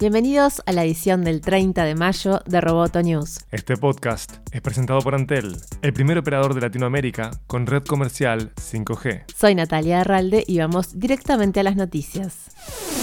Bienvenidos a la edición del 30 de mayo de Roboto News. Este podcast es presentado por Antel, el primer operador de Latinoamérica con red comercial 5G. Soy Natalia Arralde y vamos directamente a las noticias.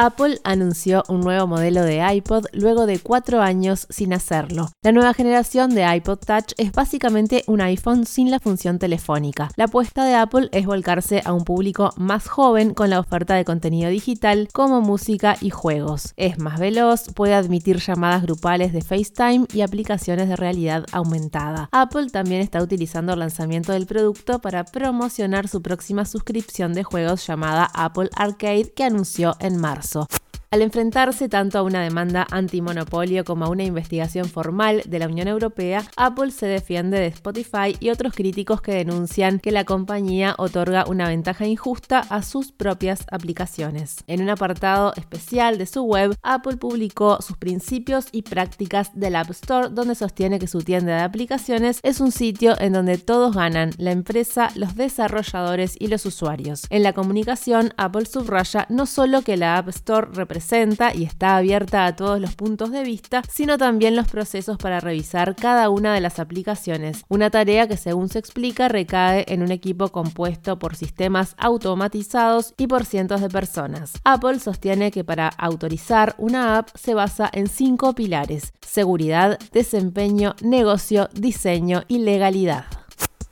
Apple anunció un nuevo modelo de iPod luego de cuatro años sin hacerlo. La nueva generación de iPod Touch es básicamente un iPhone sin la función telefónica. La apuesta de Apple es volcarse a un público más joven con la oferta de contenido digital como música y juegos. Es más veloz, puede admitir llamadas grupales de FaceTime y aplicaciones de realidad aumentada. Apple también está utilizando el lanzamiento del producto para promocionar su próxima suscripción de juegos llamada Apple Arcade que anunció en marzo. alltså. Al enfrentarse tanto a una demanda antimonopolio como a una investigación formal de la Unión Europea, Apple se defiende de Spotify y otros críticos que denuncian que la compañía otorga una ventaja injusta a sus propias aplicaciones. En un apartado especial de su web, Apple publicó sus principios y prácticas del App Store, donde sostiene que su tienda de aplicaciones es un sitio en donde todos ganan, la empresa, los desarrolladores y los usuarios. En la comunicación, Apple subraya no solo que la App Store representa y está abierta a todos los puntos de vista, sino también los procesos para revisar cada una de las aplicaciones, una tarea que según se explica recae en un equipo compuesto por sistemas automatizados y por cientos de personas. Apple sostiene que para autorizar una app se basa en cinco pilares, seguridad, desempeño, negocio, diseño y legalidad.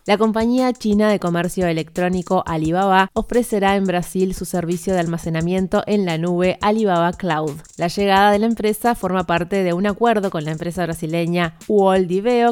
La compañía china de comercio electrónico Alibaba ofrecerá en Brasil su servicio de almacenamiento en la nube Alibaba Cloud. La llegada de la empresa forma parte de un acuerdo con la empresa brasileña Uol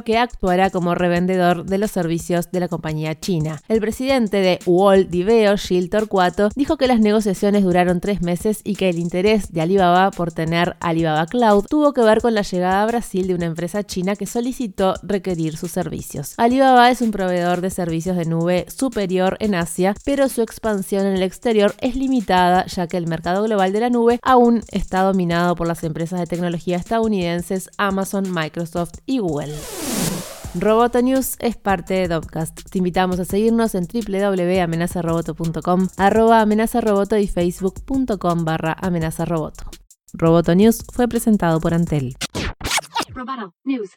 que actuará como revendedor de los servicios de la compañía china. El presidente de Uol Diveo, Gil Torcuato, dijo que las negociaciones duraron tres meses y que el interés de Alibaba por tener Alibaba Cloud tuvo que ver con la llegada a Brasil de una empresa china que solicitó requerir sus servicios. Alibaba es un proveedor de servicios de nube superior en Asia, pero su expansión en el exterior es limitada ya que el mercado global de la nube aún está dominado por las empresas de tecnología estadounidenses Amazon, Microsoft y Google. Roboto News es parte de Dopcast. Te invitamos a seguirnos en www.amenazaroboto.com, arroba amenazaroboto y facebook.com barra amenazaroboto. Roboto News fue presentado por Antel. Roboto News.